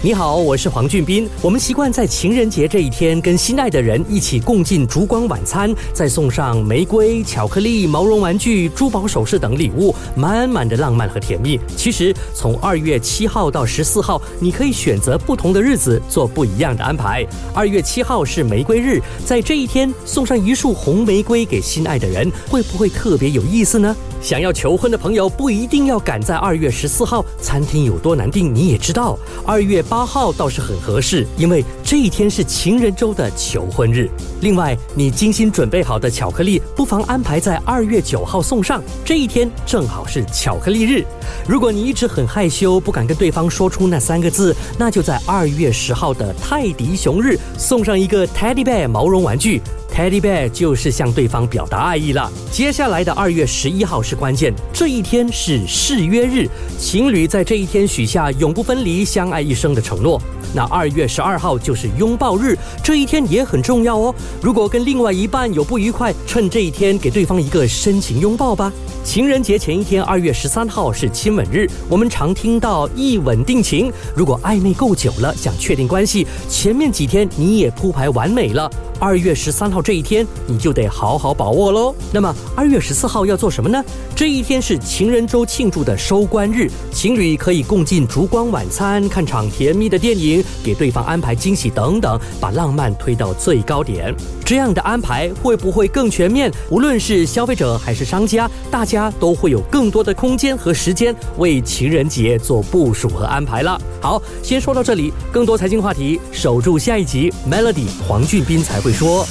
你好，我是黄俊斌。我们习惯在情人节这一天跟心爱的人一起共进烛光晚餐，再送上玫瑰、巧克力、毛绒玩具、珠宝首饰等礼物，满满的浪漫和甜蜜。其实从二月七号到十四号，你可以选择不同的日子做不一样的安排。二月七号是玫瑰日，在这一天送上一束红玫瑰给心爱的人，会不会特别有意思呢？想要求婚的朋友不一定要赶在二月十四号，餐厅有多难订你也知道。二月八号倒是很合适，因为这一天是情人周的求婚日。另外，你精心准备好的巧克力，不妨安排在二月九号送上，这一天正好是巧克力日。如果你一直很害羞，不敢跟对方说出那三个字，那就在二月十号的泰迪熊日送上一个 Teddy Bear 毛绒玩具。Teddy Bear 就是向对方表达爱意了。接下来的二月十一号是关键，这一天是誓约日，情侣在这一天许下永不分离、相爱一生的承诺。那二月十二号就是拥抱日，这一天也很重要哦。如果跟另外一半有不愉快，趁这一天给对方一个深情拥抱吧。情人节前一天，二月十三号是亲吻日，我们常听到一吻定情。如果暧昧够久了，想确定关系，前面几天你也铺排完美了。二月十三号这一天，你就得好好把握喽。那么二月十四号要做什么呢？这一天是情人周庆祝的收官日，情侣可以共进烛光晚餐，看场甜蜜的电影，给对方安排惊喜等等，把浪漫推到最高点。这样的安排会不会更全面？无论是消费者还是商家，大家都会有更多的空间和时间为情人节做部署和安排了。好，先说到这里，更多财经话题，守住下一集。Melody 黄俊斌才会。说。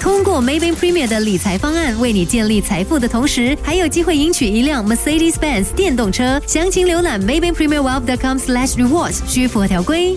通过 Maybank Premier 的理财方案，为你建立财富的同时，还有机会赢取一辆 Mercedes-Benz 电动车。详情浏览 Maybank Premier Wealth.com/slash rewards，需符合条规。